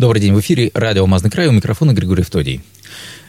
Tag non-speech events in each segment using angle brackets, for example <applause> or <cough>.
Добрый день, в эфире радио «Алмазный край», у микрофона Григорий Втодий.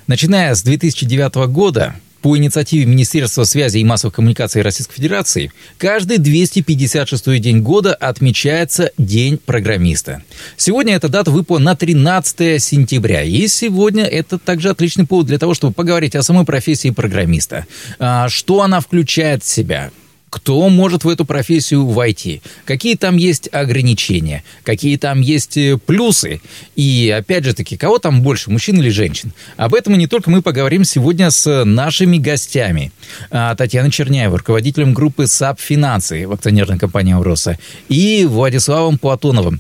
Начиная с 2009 года по инициативе Министерства связи и массовых коммуникаций Российской Федерации каждый 256 день года отмечается День программиста. Сегодня эта дата выпала на 13 сентября. И сегодня это также отличный повод для того, чтобы поговорить о самой профессии программиста. А, что она включает в себя? Кто может в эту профессию войти, какие там есть ограничения, какие там есть э, плюсы, и опять же таки, кого там больше, мужчин или женщин. Об этом и не только мы поговорим сегодня с нашими гостями. А, Татьяна Черняева, руководителем группы SAP Финансы в акционерной компании «Алроса», и Владиславом Платоновым,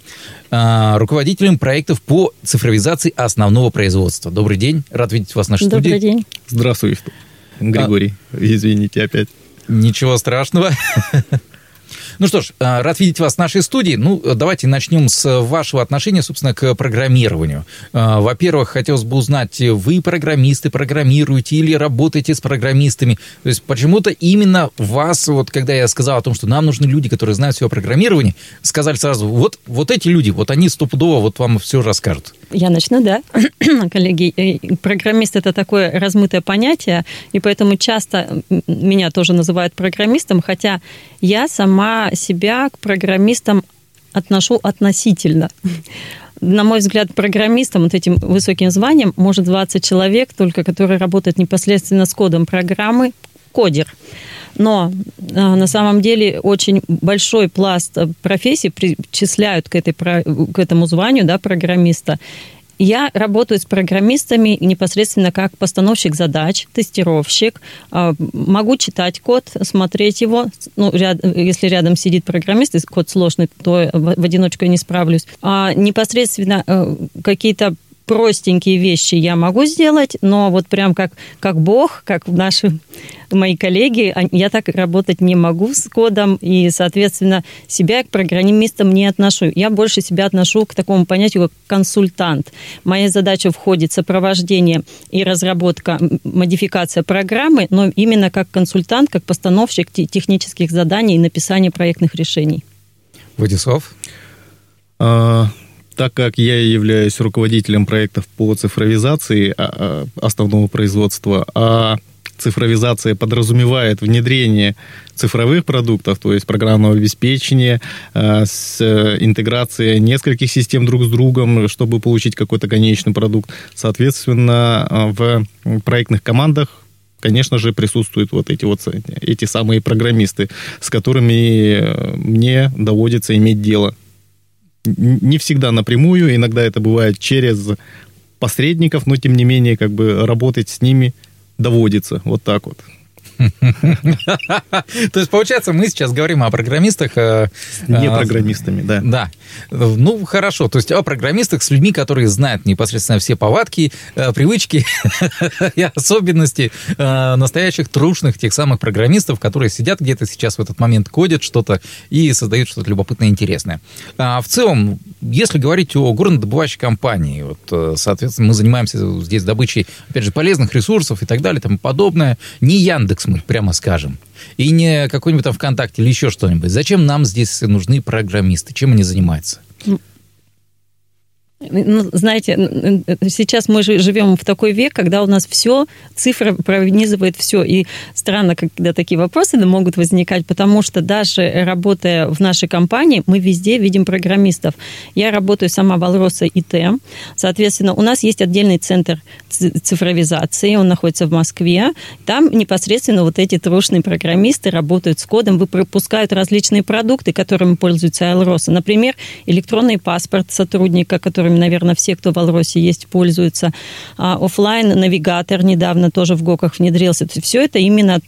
а, руководителем проектов по цифровизации основного производства. Добрый день, рад видеть вас в нашей Добрый студии. Добрый день. Здравствуй, Григорий. А... Извините опять. Ничего страшного. <laughs> Ну что ж, э, рад видеть вас в нашей студии. Ну, давайте начнем с вашего отношения, собственно, к программированию. Э, во-первых, хотелось бы узнать, вы программисты, программируете или работаете с программистами? То есть почему-то именно вас, вот когда я сказал о том, что нам нужны люди, которые знают все о программировании, сказали сразу, вот, вот эти люди, вот они стопудово вот вам все расскажут. Я начну, да. <clears throat> Коллеги, э, программист – это такое размытое понятие, и поэтому часто меня тоже называют программистом, хотя я сама себя к программистам отношу относительно. На мой взгляд, программистом, вот этим высоким званием, может 20 человек, только который работает непосредственно с кодом программы, кодер. Но а, на самом деле очень большой пласт профессий причисляют к, этой, к этому званию да, программиста. Я работаю с программистами непосредственно как постановщик задач, тестировщик. А, могу читать код, смотреть его. Ну, ряд, если рядом сидит программист, и код сложный, то в одиночку я не справлюсь. А непосредственно э, какие-то простенькие вещи я могу сделать, но вот прям как, как бог, как наши мои коллеги, я так работать не могу с кодом, и, соответственно, себя к программистам не отношу. Я больше себя отношу к такому понятию, как консультант. Моя задача входит сопровождение и разработка, модификация программы, но именно как консультант, как постановщик технических заданий и написание проектных решений. Владислав? Так как я являюсь руководителем проектов по цифровизации а, а, основного производства, а цифровизация подразумевает внедрение цифровых продуктов, то есть программного обеспечения, а, с интеграцией нескольких систем друг с другом, чтобы получить какой-то конечный продукт. Соответственно, в проектных командах конечно же, присутствуют вот эти вот эти самые программисты, с которыми мне доводится иметь дело не всегда напрямую, иногда это бывает через посредников, но тем не менее как бы работать с ними доводится. Вот так вот. То есть, получается, мы сейчас говорим о программистах... Э, Не э, программистами, да. Да. Ну, хорошо. То есть, о программистах с людьми, которые знают непосредственно все повадки, э, привычки <laughs> и особенности настоящих трушных тех самых программистов, которые сидят где-то сейчас в этот момент, кодят что-то и создают что-то любопытное и интересное. А в целом, если говорить о горнодобывающей компании, вот, соответственно, мы занимаемся здесь добычей, опять же, полезных ресурсов и так далее, и тому подобное. Не Яндекс мы прямо скажем. И не какой-нибудь там ВКонтакте или еще что-нибудь. Зачем нам здесь нужны программисты? Чем они занимаются? Ну, знаете, сейчас мы живем в такой век, когда у нас все, цифра пронизывает все. И странно, когда такие вопросы могут возникать, потому что даже работая в нашей компании, мы везде видим программистов. Я работаю сама в Алроса ИТ. Соответственно, у нас есть отдельный центр цифровизации, он находится в Москве. Там непосредственно вот эти трушные программисты работают с кодом, выпускают различные продукты, которыми пользуются Алроса. Например, электронный паспорт сотрудника, который которыми, наверное, все, кто в Алросе есть, пользуются. А, офлайн навигатор недавно тоже в ГОКах внедрился. Все это именно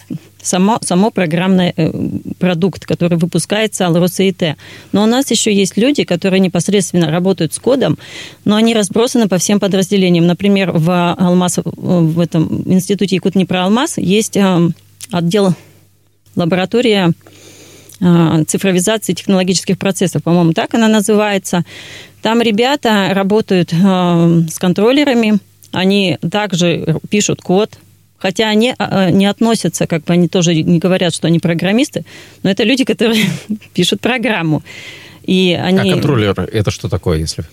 само, само программный э, продукт, который выпускается Алроса ИТ. Но у нас еще есть люди, которые непосредственно работают с кодом, но они разбросаны по всем подразделениям. Например, в Алмаз, в этом институте про Алмаз есть э, отдел лаборатория цифровизации технологических процессов, по-моему, так она называется. Там ребята работают э, с контроллерами, они также пишут код, хотя они э, не относятся, как бы они тоже не говорят, что они программисты, но это люди, которые <laughs> пишут программу. И они... А контроллер это что такое, если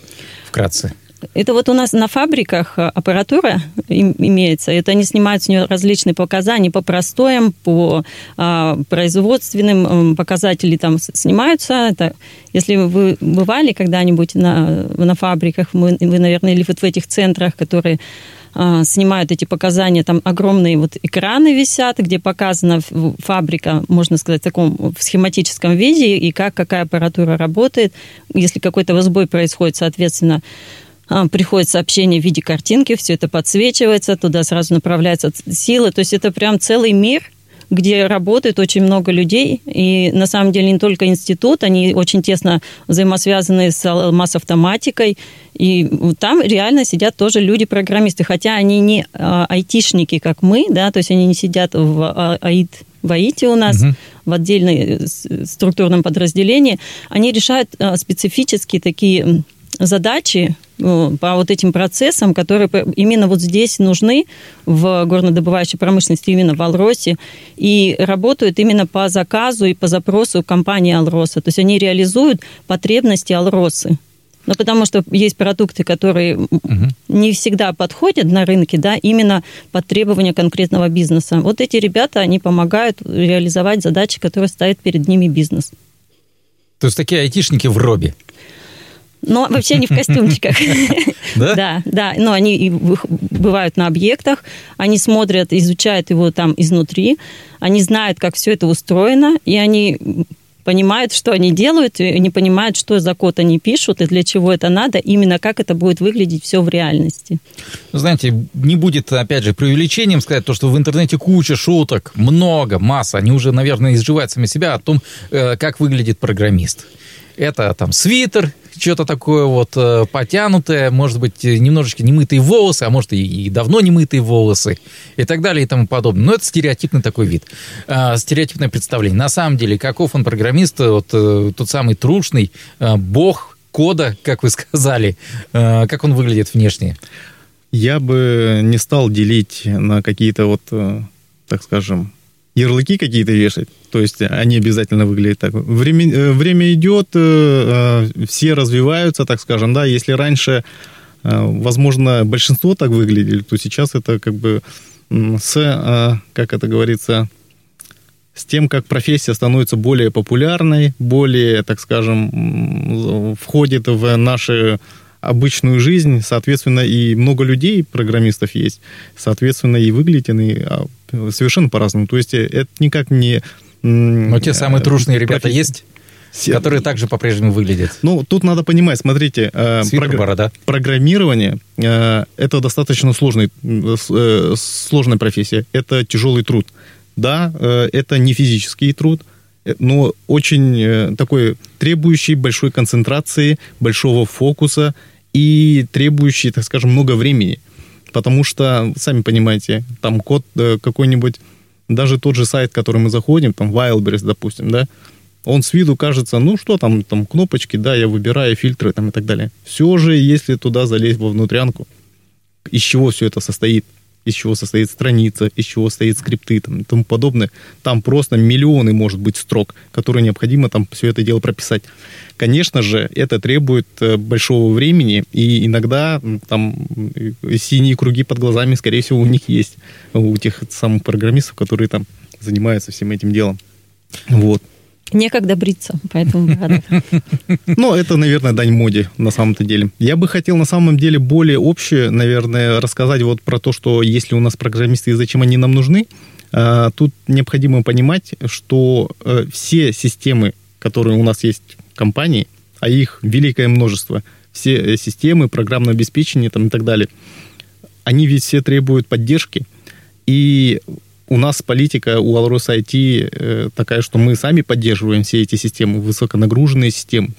вкратце? Это вот у нас на фабриках э, аппаратура имеется. Это они снимают с нее различные показания по простоям, по а, производственным показателям там снимаются. Это, если вы бывали когда-нибудь на, на фабриках, вы, вы, наверное, или вот в этих центрах, которые а, снимают эти показания, там огромные вот экраны висят, где показана фабрика, можно сказать, в таком в схематическом виде, и как какая аппаратура работает. Если какой-то сбой происходит, соответственно, приходит сообщение в виде картинки, все это подсвечивается, туда сразу направляются силы. То есть это прям целый мир – где работает очень много людей. И на самом деле не только институт, они очень тесно взаимосвязаны с масс-автоматикой. И там реально сидят тоже люди-программисты, хотя они не а, айтишники, как мы, да, то есть они не сидят в а, АИТ в АИТе у нас, угу. в отдельной э, структурном подразделении, они решают а, специфические такие задачи по вот этим процессам, которые именно вот здесь нужны в горнодобывающей промышленности, именно в Алросе, и работают именно по заказу и по запросу компании Алроса. То есть они реализуют потребности Алросы. Ну, потому что есть продукты, которые угу. не всегда подходят на рынке, да, именно под требования конкретного бизнеса. Вот эти ребята, они помогают реализовать задачи, которые ставит перед ними бизнес. То есть такие айтишники в робе? Но вообще не в костюмчиках. <laughs> Да? Да, да. Но они бывают на объектах, они смотрят, изучают его там изнутри, они знают, как все это устроено, и они понимают, что они делают, и не понимают, что за код они пишут и для чего это надо, именно как это будет выглядеть все в реальности. Ну, знаете, не будет, опять же, преувеличением сказать то, что в интернете куча шуток, много, масса, они уже, наверное, изживают сами себя о том, э, как выглядит программист. Это там свитер, что-то такое вот э, потянутое, может быть, немножечко немытые волосы, а может и, и давно немытые волосы и так далее и тому подобное. Но это стереотипный такой вид, э, стереотипное представление. На самом деле, каков он программист, вот э, тот самый трушный э, бог кода, как вы <laughs> сказали, э, как он выглядит внешне? Я бы не стал делить на какие-то вот, э, так скажем, ярлыки какие-то вешать. То есть они обязательно выглядят так. Время, э, время идет, э, э, все развиваются, так скажем, да. Если раньше, возможно, большинство так выглядели, то сейчас это как бы с, как это говорится, с тем, как профессия становится более популярной, более, так скажем, входит в наши обычную жизнь, соответственно, и много людей, программистов есть, соответственно, и выглядят они а, совершенно по-разному. То есть э, это никак не... Но те самые трушные ребята профи... есть? Которые также по-прежнему выглядят. Ну, тут надо понимать, смотрите, э, борода. программирование э, это достаточно сложный, э, сложная профессия. Это тяжелый труд. Да, э, это не физический труд, э, но очень э, такой требующий большой концентрации, большого фокуса и требующий, так скажем, много времени. Потому что, сами понимаете, там код э, какой-нибудь, даже тот же сайт, который мы заходим, там Wildberries, допустим, да, он с виду кажется, ну что там, там кнопочки, да, я выбираю фильтры там и так далее. Все же, если туда залезть во внутрянку, из чего все это состоит, из чего состоит страница, из чего стоит скрипты там, и тому подобное. Там просто миллионы, может быть, строк, которые необходимо там все это дело прописать. Конечно же, это требует э, большого времени, и иногда там синие круги под глазами, скорее всего, у них есть, у тех самых программистов, которые там занимаются всем этим делом. Вот. Некогда бриться, поэтому Ну, это, наверное, дань моде на самом-то деле. Я бы хотел на самом деле более общее, наверное, рассказать вот про то, что если у нас программисты и зачем они нам нужны. А, тут необходимо понимать, что э, все системы, которые у нас есть в компании, а их великое множество, все э, системы, программное обеспечение там, и так далее, они ведь все требуют поддержки. И у нас политика у Алрос IT э, такая, что мы сами поддерживаем все эти системы, высоконагруженные системы.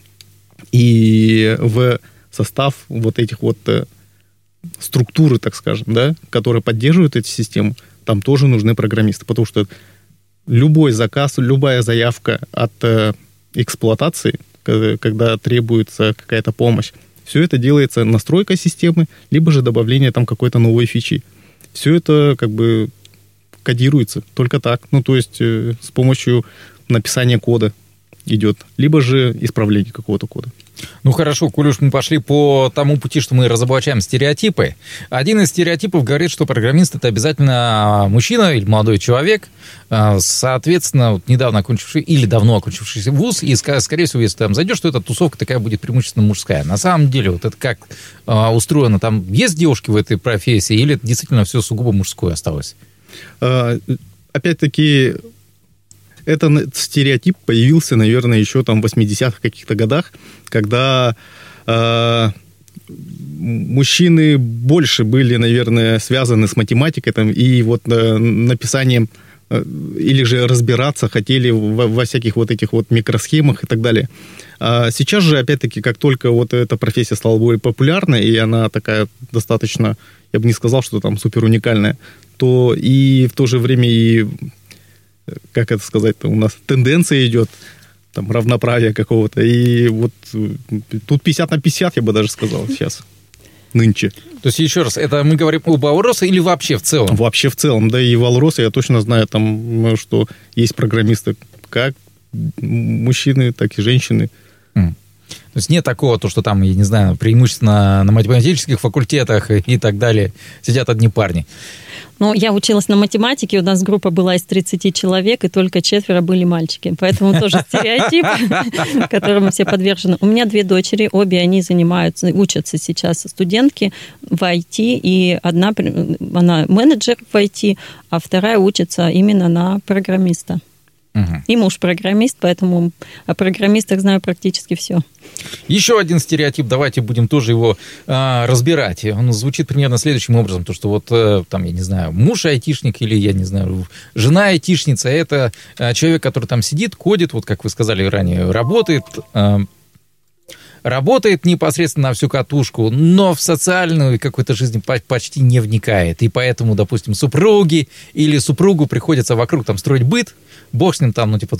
И в состав вот этих вот э, структуры, так скажем, да, которые поддерживают эти системы, там тоже нужны программисты, потому что любой заказ, любая заявка от э, эксплуатации, когда требуется какая-то помощь, все это делается настройка системы, либо же добавление там какой-то новой фичи. Все это как бы кодируется только так. Ну, то есть э, с помощью написания кода идет, либо же исправление какого-то кода. Ну хорошо, коль мы пошли по тому пути, что мы разоблачаем стереотипы. Один из стереотипов говорит, что программист это обязательно мужчина или молодой человек, а, соответственно, вот недавно окончивший или давно окончившийся вуз, и, скорее всего, если ты там зайдешь, то эта тусовка такая будет преимущественно мужская. На самом деле, вот это как а, устроено, там есть девушки в этой профессии, или это действительно все сугубо мужское осталось? А, опять-таки, этот стереотип появился, наверное, еще там в 80-х каких-то годах, когда э, мужчины больше были, наверное, связаны с математикой там, и вот э, написанием э, или же разбираться хотели во, во всяких вот этих вот микросхемах и так далее. А сейчас же, опять-таки, как только вот эта профессия стала более популярной, и она такая достаточно, я бы не сказал, что там супер уникальная, то и в то же время и как это сказать, у нас тенденция идет там равноправия какого-то. И вот э, тут 50 на 50, я бы даже сказал сейчас нынче. То есть, еще раз, это мы говорим об Алросе или вообще в целом? Вообще в целом, да, и в Алросе я точно знаю, там, что есть программисты как мужчины, так и женщины. Mm. То есть нет такого, то, что там, я не знаю, преимущественно на математических факультетах и так далее сидят одни парни. Ну, я училась на математике, у нас группа была из 30 человек, и только четверо были мальчики. Поэтому тоже <laughs> стереотип, <laughs> которому все подвержены. У меня две дочери, обе они занимаются, учатся сейчас студентки в IT, и одна, она менеджер в IT, а вторая учится именно на программиста. Угу. И муж программист, поэтому о программистах знаю практически все. Еще один стереотип, давайте будем тоже его э, разбирать. Он звучит примерно следующим образом, то что вот э, там, я не знаю, муж айтишник или, я не знаю, жена айтишница, это э, человек, который там сидит, кодит, вот как вы сказали ранее, работает, э, работает непосредственно на всю катушку, но в социальную какую-то жизнь почти не вникает. И поэтому, допустим, супруги или супругу приходится вокруг там строить быт, бог с ним там, ну, типа,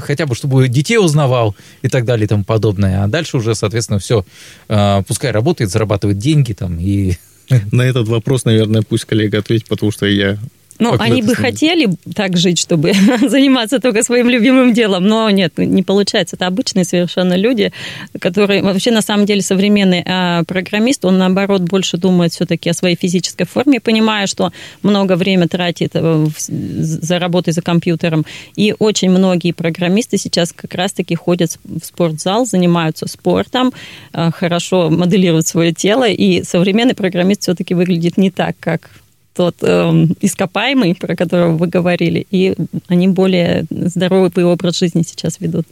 хотя бы, чтобы детей узнавал и так далее и тому подобное. А дальше уже, соответственно, все, а, пускай работает, зарабатывает деньги там и... <laughs> На этот вопрос, наверное, пусть коллега ответит, потому что я ну, они бы хотели так жить, чтобы <laughs> заниматься только своим любимым делом, но нет, не получается. Это обычные совершенно люди, которые вообще на самом деле современный а программист, он наоборот больше думает все-таки о своей физической форме, понимая, что много времени тратит э, за работой за компьютером. И очень многие программисты сейчас как раз-таки ходят в спортзал, занимаются спортом, э, хорошо моделируют свое тело, и современный программист все-таки выглядит не так, как тот э, ископаемый, про которого вы говорили, и они более здоровый образ жизни сейчас ведут.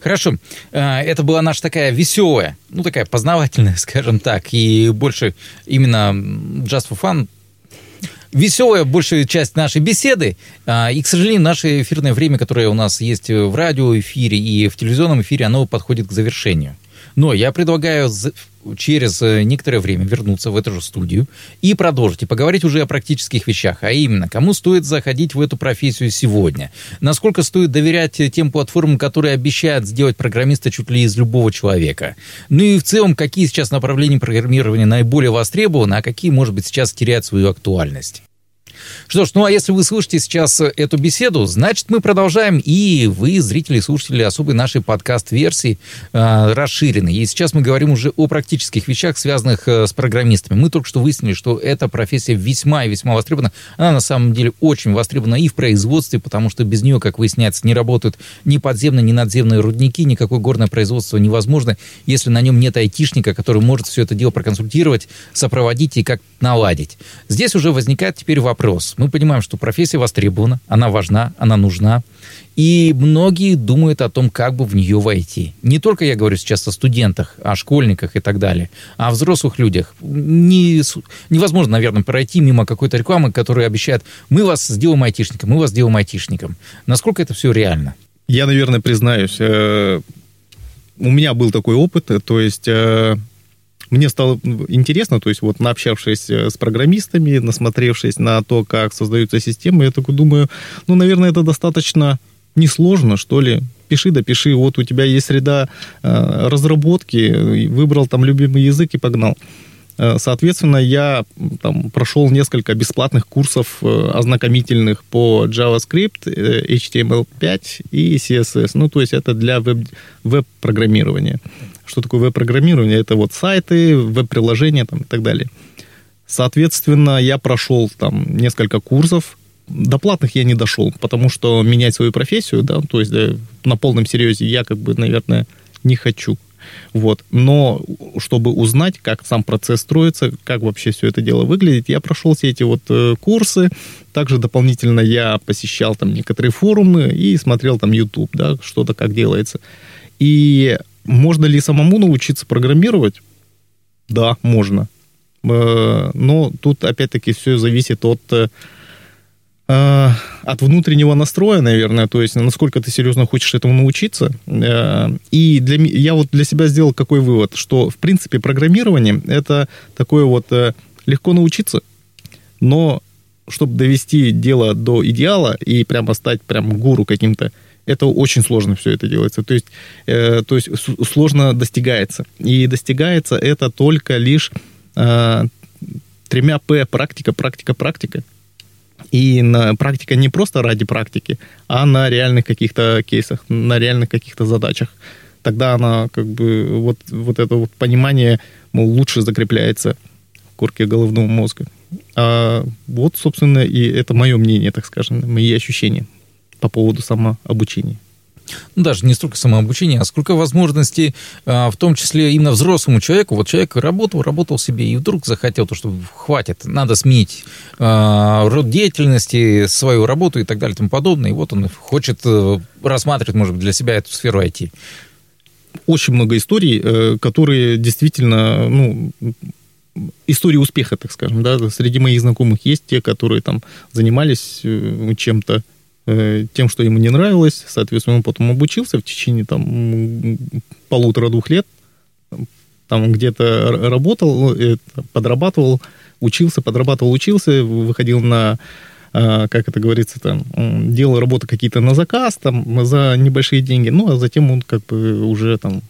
Хорошо. Э, это была наша такая веселая, ну, такая познавательная, <laughs> скажем так, и больше именно Just for Fun веселая большая часть нашей беседы. Э, и, к сожалению, наше эфирное время, которое у нас есть в радиоэфире и в телевизионном эфире, оно подходит к завершению. Но я предлагаю через э, некоторое время вернуться в эту же студию и продолжить, и поговорить уже о практических вещах, а именно, кому стоит заходить в эту профессию сегодня, насколько стоит доверять тем платформам, которые обещают сделать программиста чуть ли из любого человека. Ну и в целом, какие сейчас направления программирования наиболее востребованы, а какие, может быть, сейчас теряют свою актуальность. Что ж, ну а если вы слышите сейчас э, эту беседу, значит, мы продолжаем, и вы, зрители слушатели особой нашей подкаст-версии, э, расширены. И сейчас мы говорим уже о практических вещах, связанных э, с программистами. Мы только что выяснили, что эта профессия весьма и весьма востребована. Она на самом деле очень востребована и в производстве, потому что без нее, как выясняется, не работают ни подземные, ни надземные рудники, никакое горное производство невозможно, если на нем нет айтишника, который может все это дело проконсультировать, сопроводить и как наладить. Здесь уже возникает теперь вопрос. Мы понимаем, что профессия востребована, она важна, она нужна. И многие думают о том, как бы в нее войти. Не только я говорю сейчас о студентах, о школьниках и так далее, а о взрослых людях. Не, невозможно, наверное, пройти мимо какой-то рекламы, которая обещает, мы вас сделаем айтишником, мы вас сделаем айтишником. Насколько это все реально? Я, наверное, признаюсь, э, у меня был такой опыт, то есть э, мне стало интересно, то есть вот наобщавшись э, с программистами, насмотревшись на то, как создаются системы, я такой думаю, ну, наверное, это достаточно несложно, что ли. Пиши да пиши, вот у тебя есть среда э, разработки, выбрал там любимый язык и погнал. Э, соответственно, я там, прошел несколько бесплатных курсов э, ознакомительных по JavaScript, HTML5 и CSS. Ну, то есть это для веб- веб-программирования. Что такое веб-программирование? Это вот сайты, веб-приложения там, и так далее. Соответственно, я прошел там несколько курсов, до платных я не дошел, потому что менять свою профессию, да, то есть да, на полном серьезе я как бы, наверное, не хочу. Вот. Но чтобы узнать, как сам процесс строится, как вообще все это дело выглядит, я прошел все эти вот э, курсы. Также дополнительно я посещал там некоторые форумы и смотрел там YouTube, да, что-то как делается. И можно ли самому научиться программировать? Да, можно. Э, но тут опять-таки все зависит от э, Э, от внутреннего настроя, наверное, то есть насколько ты серьезно хочешь этому научиться. И для, я вот для себя сделал какой вывод, что, в принципе, программирование — это такое вот легко научиться, но чтобы довести дело до идеала и прямо стать прям гуру каким-то, это очень сложно все это делается. То есть, э, то есть сложно достигается. И достигается это только лишь э, тремя П – практика, практика, практика. И на практика не просто ради практики, а на реальных каких-то кейсах, на реальных каких-то задачах. Тогда она как бы вот, вот это вот понимание мол, лучше закрепляется в корке головного мозга. А вот, собственно, и это мое мнение, так скажем, мои ощущения по поводу самообучения ну, даже не столько самообучения, а сколько возможностей, а, в том числе именно взрослому человеку. Вот человек работал, работал себе, и вдруг захотел то, что хватит, надо сменить э, род деятельности, свою работу и так далее и тому подобное. И вот он хочет э, рассматривать, может быть, для себя эту сферу IT. Очень много историй, э, которые действительно, ну, истории успеха, так скажем, да, среди моих знакомых есть те, которые там занимались э, чем-то тем, что ему не нравилось. Соответственно, он потом обучился в течение там полутора-двух лет. Там где-то работал, э, подрабатывал, учился, подрабатывал, учился, выходил на а, как это говорится, там, делал работы какие-то на заказ, там, за небольшие деньги, ну, а затем он как бы уже там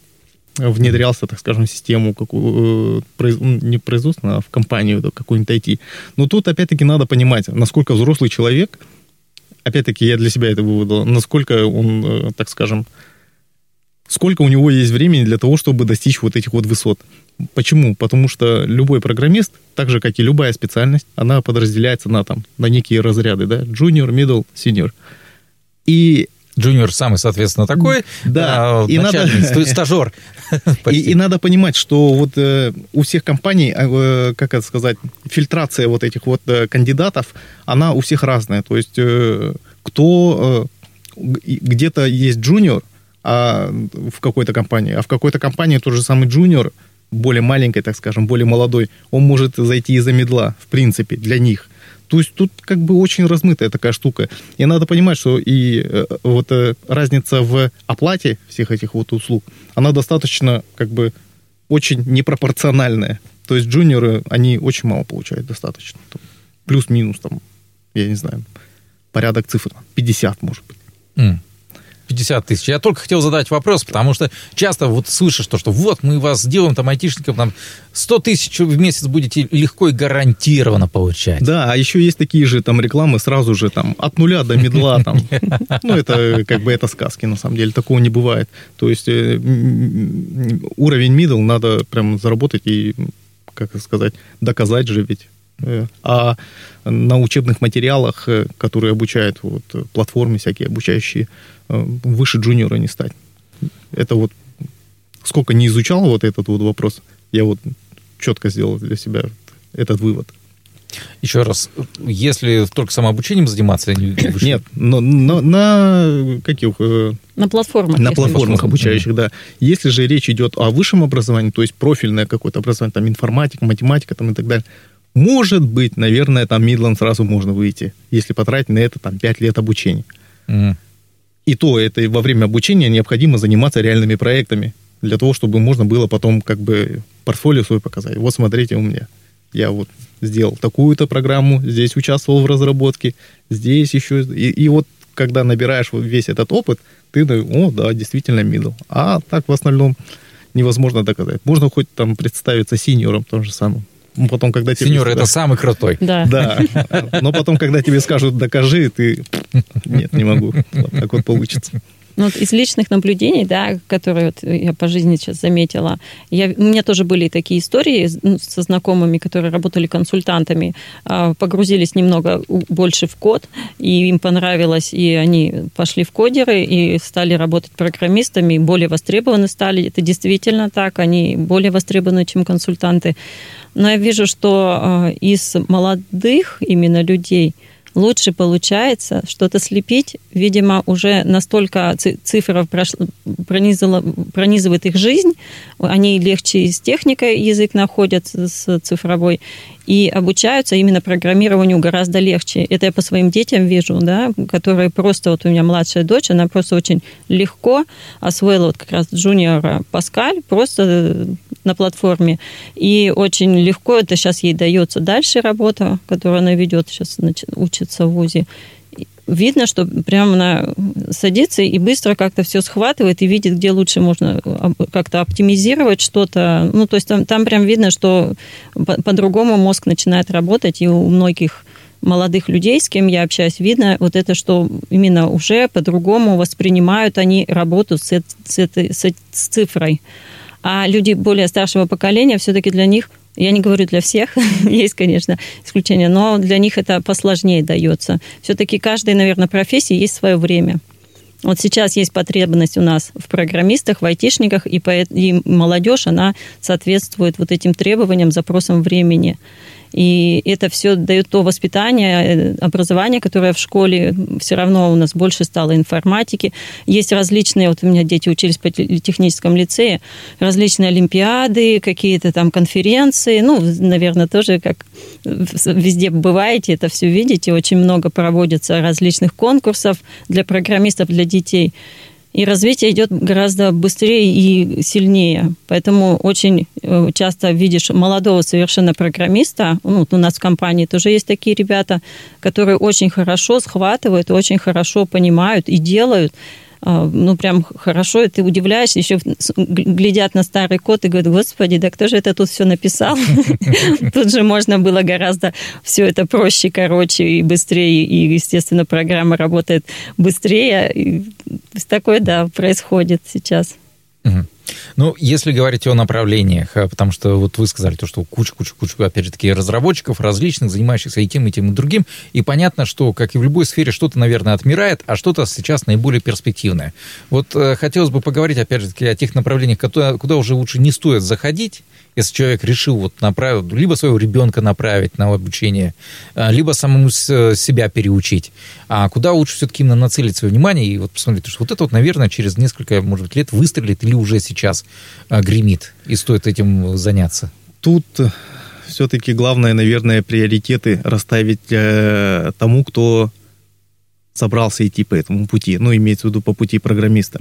внедрялся, так скажем, в систему, какую, э, не производственную, а в компанию какую-нибудь IT. Но тут, опять-таки, надо понимать, насколько взрослый человек – опять-таки, я для себя это выводил, насколько он, э, так скажем, сколько у него есть времени для того, чтобы достичь вот этих вот высот. Почему? Потому что любой программист, так же, как и любая специальность, она подразделяется на, там, на некие разряды, да, junior, middle, senior. И Джуниор самый, соответственно, такой. Да, а, и надо... стажер. <laughs> И, и надо понимать, что вот э, у всех компаний, э, как это сказать, фильтрация вот этих вот э, кандидатов, она у всех разная. То есть э, кто э, где-то есть джуниор а, в какой-то компании, а в какой-то компании тот же самый джуниор, более маленький, так скажем, более молодой, он может зайти из-за медла, в принципе, для них. То есть тут как бы очень размытая такая штука. И надо понимать, что и э, вот э, разница в оплате всех этих вот услуг, она достаточно как бы очень непропорциональная. То есть джуниоры, они очень мало получают достаточно. Плюс-минус там, я не знаю, порядок цифр, 50 может быть. Mm. 50 тысяч. Я только хотел задать вопрос, потому что часто вот слышишь то, что вот мы вас сделаем там айтишников, там 100 тысяч в месяц будете легко и гарантированно получать. Да, а еще есть такие же там рекламы сразу же там от нуля до медла там. Ну, это как бы это сказки, на самом деле, такого не бывает. То есть э, уровень middle надо прям заработать и, как сказать, доказать же ведь а на учебных материалах, э, которые обучают вот, платформы всякие обучающие, Э, выше джуниора не стать. Это вот сколько не изучал вот этот вот вопрос, я вот четко сделал для себя этот вывод. Еще раз, если только самообучением заниматься, нет, но, но на каких? Э, на платформах. На платформах обучающих, да. Если же речь идет о высшем образовании, то есть профильное какое-то образование, там информатика, математика там и так далее, может быть, наверное, там Мидланд сразу можно выйти, если потратить на это там 5 лет обучения. Mm. И то это во время обучения необходимо заниматься реальными проектами для того, чтобы можно было потом как бы портфолио свой показать. Вот смотрите у меня. Я вот сделал такую-то программу, здесь участвовал в разработке, здесь еще... И, и вот когда набираешь весь этот опыт, ты, о, да, действительно middle. А так в основном невозможно доказать. Можно хоть там представиться синьором том же самым. Ну, потом, когда тебе... Сеньор, это самый крутой. Да. Да. Но потом, когда тебе скажут, докажи, ты... Нет, не могу. Вот так вот получится. Ну, вот из личных наблюдений, да, которые вот я по жизни сейчас заметила, я, у меня тоже были такие истории ну, со знакомыми, которые работали консультантами, а, погрузились немного больше в код, и им понравилось, и они пошли в кодеры и стали работать программистами, более востребованы стали. Это действительно так, они более востребованы, чем консультанты. Но я вижу, что а, из молодых именно людей – лучше получается что-то слепить. Видимо, уже настолько цифра пронизала, пронизывает их жизнь, они легче с техникой язык находят, с цифровой, и обучаются именно программированию гораздо легче. Это я по своим детям вижу, да, которые просто, вот у меня младшая дочь, она просто очень легко освоила вот как раз джуниора Паскаль просто на платформе, и очень легко это сейчас ей дается дальше работа, которую она ведет, сейчас учится в ВУЗе видно, что прямо она садится и быстро как-то все схватывает и видит, где лучше можно как-то оптимизировать что-то. Ну, то есть там, там прям видно, что по-другому мозг начинает работать, и у многих молодых людей, с кем я общаюсь, видно вот это, что именно уже по-другому воспринимают они работу с, с, этой, с, с цифрой. А люди более старшего поколения, все-таки для них я не говорю для всех, <laughs> есть, конечно, исключения, но для них это посложнее дается. Все-таки каждой, наверное, профессии есть свое время. Вот сейчас есть потребность у нас в программистах, в айтишниках, и, и молодежь, она соответствует вот этим требованиям, запросам времени. И это все дает то воспитание, э, образование, которое в школе все равно у нас больше стало информатики. Есть различные, вот у меня дети учились по техническом лицее, различные олимпиады, какие-то там конференции. Ну, наверное, тоже как везде бываете, это все видите. Очень много проводится различных конкурсов для программистов, для детей и развитие идет гораздо быстрее и сильнее. Поэтому очень э, часто видишь молодого совершенно программиста, ну, у нас в компании тоже есть такие ребята, которые очень хорошо схватывают, очень хорошо понимают и делают, ну, прям хорошо, и ты удивляешься, еще глядят на старый код и говорят, господи, да кто же это тут все написал? <laughs> Тут же можно было гораздо все это проще, короче и быстрее, и, естественно, программа работает быстрее. Такое, да, происходит сейчас. Ну, если говорить о направлениях, а, потому что вот вы сказали то, что куча-куча-куча, опять же, таки разработчиков различных, занимающихся и тем, и тем, и другим, и понятно, что, как и в любой сфере, что-то, наверное, отмирает, а что-то сейчас наиболее перспективное. Вот э, хотелось бы поговорить, опять же, таки о тех направлениях, куда, куда уже лучше не стоит заходить, если человек решил вот направить, либо своего ребенка направить на обучение, а, либо самому себя переучить, а куда лучше все-таки нацелить свое внимание и вот посмотреть, что вот это вот, наверное, через несколько, может быть, лет выстрелит или уже сейчас а, гремит, и стоит этим заняться? Тут э, все-таки главное, наверное, приоритеты расставить э, тому, кто собрался идти по этому пути, ну, имеется в виду по пути программиста.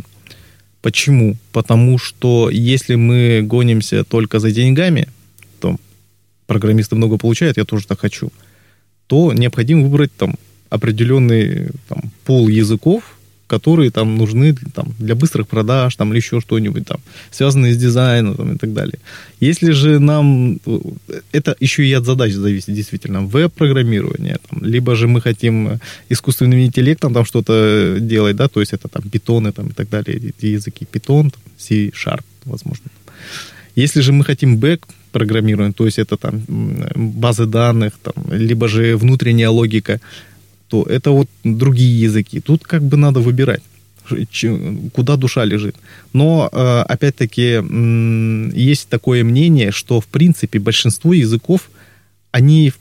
Почему? Потому что если мы гонимся только за деньгами, то программисты много получают, я тоже так хочу, то необходимо выбрать там определенный там, пол языков, которые там нужны там, для быстрых продаж там, или еще что-нибудь там, связанные с дизайном там, и так далее. Если же нам... Это еще и от задач зависит, действительно. Веб-программирование, там, либо же мы хотим искусственным интеллектом там что-то делать, да, то есть это там питоны там, и так далее, языки Python, C-Sharp, возможно. Если же мы хотим бэк программирование, то есть это там базы данных, там, либо же внутренняя логика, то это вот другие языки. Тут как бы надо выбирать куда душа лежит. Но, э, опять-таки, есть такое мнение, что, в принципе, большинство языков, они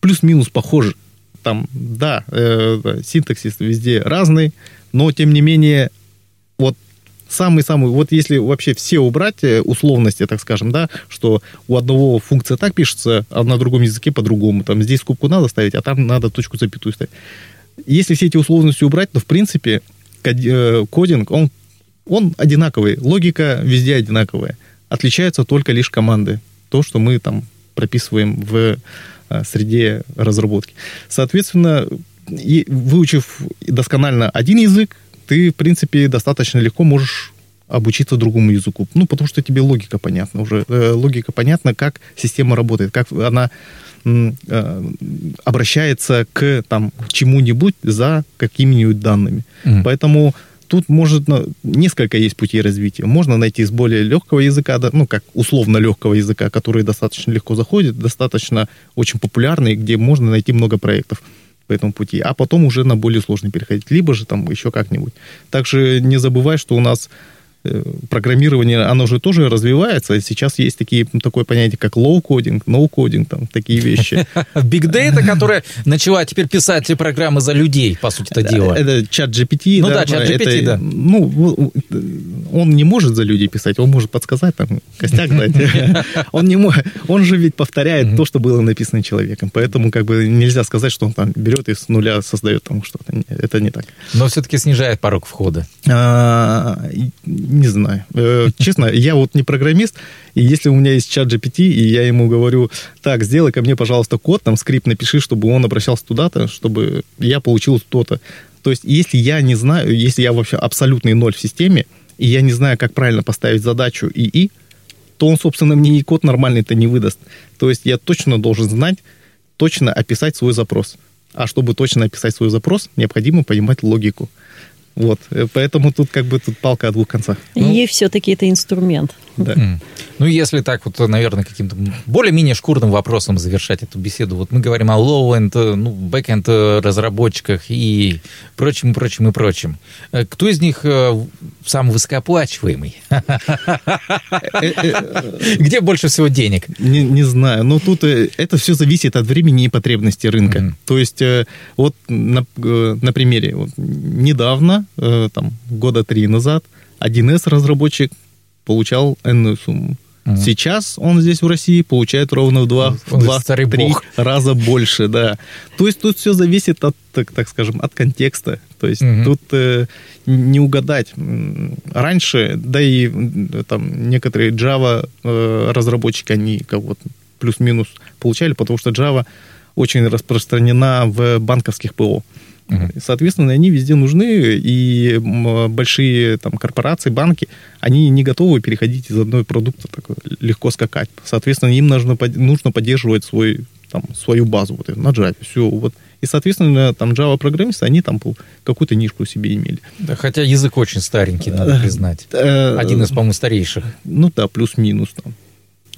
плюс-минус похожи. Там, да, э, синтаксис везде разный, но, тем не менее, вот самый-самый, вот если вообще все убрать э, условности, так скажем, да, что у одного функция так пишется, а на другом языке по-другому, там здесь скобку надо ставить, а там надо точку запятую ставить. Если все эти условности убрать, то, в принципе, э, кодинг, он, он одинаковый, логика везде одинаковая. Отличаются только лишь команды. То, что мы там прописываем в э, среде разработки. Соответственно, и выучив досконально один язык, ты, в принципе, достаточно легко можешь обучиться другому языку. Ну, потому что тебе логика понятна уже. Э, логика понятна, как система работает, как она э, обращается к там, чему-нибудь за какими-нибудь данными. Mm. Поэтому тут может несколько есть путей развития. Можно найти с более легкого языка, ну, как условно легкого языка, который достаточно легко заходит, достаточно очень популярный, где можно найти много проектов по этому пути, а потом уже на более сложный переходить, либо же там еще как-нибудь. Также не забывай, что у нас программирование, оно же тоже развивается. Сейчас есть такие, такое понятие, как low-кодинг, no-кодинг, там такие вещи. <laughs> Big Data, которая начала теперь писать программы за людей, по сути это дело. Это чат GPT. Ну да, чат GPT, да. Ну, он не может за людей писать, он может подсказать, там, костяк дать. <laughs> Он не может, он же ведь повторяет то, что было написано человеком. Поэтому как бы нельзя сказать, что он там берет и с нуля создает там что-то. Это не так. Но все-таки снижает порог входа. Не знаю. Э, честно, я вот не программист, и если у меня есть чат GPT, и я ему говорю, так, сделай ко мне, пожалуйста, код, там, скрипт напиши, чтобы он обращался туда-то, чтобы я получил то-то. То есть, если я не знаю, если я вообще абсолютный ноль в системе, и я не знаю, как правильно поставить задачу ИИ, то он, собственно, мне и код нормальный-то не выдаст. То есть, я точно должен знать, точно описать свой запрос. А чтобы точно описать свой запрос, необходимо понимать логику. Вот, э, поэтому тут как бы тут палка о двух концах. Ну, и все-таки это инструмент. Да. Ну, если так вот, наверное, каким-то более-менее шкурным вопросом завершать эту беседу. Вот мы говорим о low-end, ну, back-end разработчиках и прочим, и прочим, и прочим. Э, кто из них э, самый высокооплачиваемый? <laughs> Где больше всего денег? Не, не знаю. Но тут это все зависит от времени и потребностей рынка. То есть, вот на, на примере, вот, недавно Э, там, года три назад 1С разработчик получал энную сумму. Сейчас он здесь в России получает ровно в два, в два три раза больше, да. То есть тут все зависит от, так, так скажем, от контекста. То есть угу. тут э, не угадать. Раньше, да и там некоторые Java э, разработчики, они как вот плюс-минус получали, потому что Java очень распространена в банковских ПО. Угу. Соответственно, они везде нужны, и большие там, корпорации, банки, они не готовы переходить из одного продукта так легко скакать. Соответственно, им нужно, нужно поддерживать свой, там, свою базу вот, на Java. Все, вот. И, соответственно, там Java-программисты, они там какую-то нишку себе имели. Да, хотя язык очень старенький, надо признать. Э, Один из, по-моему, старейших. Ну да, плюс-минус там.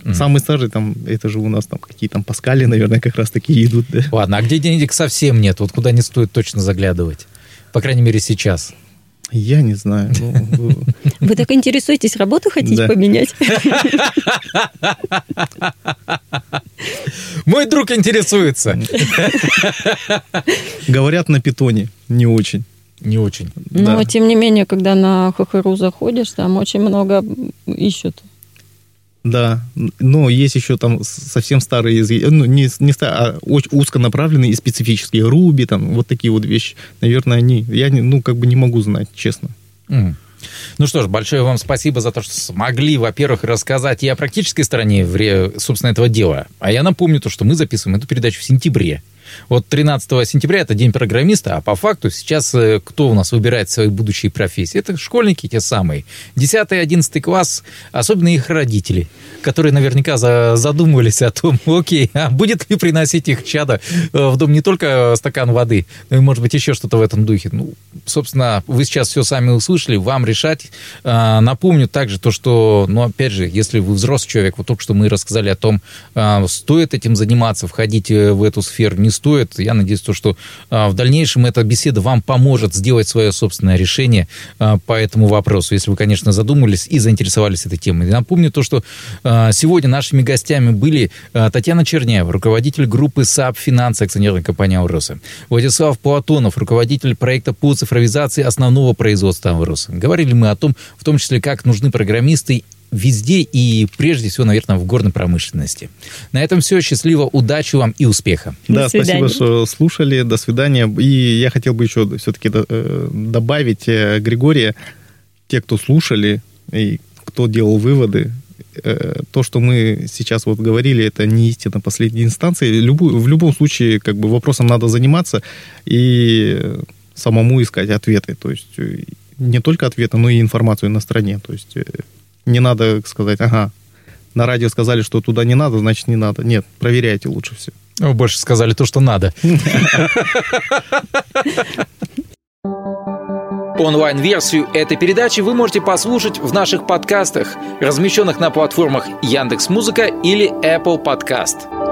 Mm-hmm. Самый старый там, это же у нас там какие там паскали, наверное, как раз такие идут. Да? Ладно, а где денег совсем нет? Вот куда не стоит точно заглядывать? По крайней мере, сейчас. Я не знаю. Ну, <laughs> Вы так интересуетесь, работу хотите поменять? <laughs> Мой друг интересуется. <laughs> Говорят на питоне, не очень. Не очень. Но, тем не менее, когда на ХХРУ заходишь, там очень много ищут да, но есть еще там совсем старые языки, ну, не, не а очень узконаправленные и специфические, Руби, там, вот такие вот вещи. Наверное, они, я, ну, как бы не могу знать, честно. Mm. Ну что ж, большое вам спасибо за то, что смогли, во-первых, рассказать и о практической стороне, собственно, этого дела. А я напомню то, что мы записываем эту передачу в сентябре. Вот 13 сентября это день программиста, а по факту сейчас э, кто у нас выбирает свои будущие профессии? Это школьники те самые. 10-11 класс, особенно их родители, которые наверняка задумывались о том, <laughs> окей, а будет ли приносить их чада э, в дом не только стакан воды, но и, может быть, еще что-то в этом духе. Ну, собственно, вы сейчас все сами услышали, вам решать. А, напомню также то, что, ну, опять же, если вы взрослый человек, вот только что мы рассказали о том, а, стоит этим заниматься, входить э, в эту сферу, не стоит. Я надеюсь, то, что а, в дальнейшем эта беседа вам поможет сделать свое собственное решение а, по этому вопросу, если вы, конечно, задумались и заинтересовались этой темой. Я напомню то, что а, сегодня нашими гостями были Татьяна Черняева, руководитель группы SAP «Финансы» акционерной компании «Алроса», Владислав Платонов, руководитель проекта по цифровизации основного производства «Алроса». Говорили мы о том, в том числе, как нужны программисты везде и прежде всего, наверное, в горной промышленности. На этом все. Счастливо, удачи вам и успеха. Да, спасибо, что слушали. До свидания. И я хотел бы еще все-таки э, добавить э, Григория, те, кто слушали и кто делал выводы, э, то, что мы сейчас вот говорили, это не истина последней инстанции. Любую, в любом случае, как бы вопросом надо заниматься и самому искать ответы. То есть не только ответы, но и информацию на стране. То есть не надо сказать, ага, на радио сказали, что туда не надо, значит не надо. Нет, проверяйте лучше все. Вы больше сказали то, что надо. Онлайн-версию этой передачи вы можете послушать в наших подкастах, размещенных на платформах Яндекс.Музыка или Apple Podcast.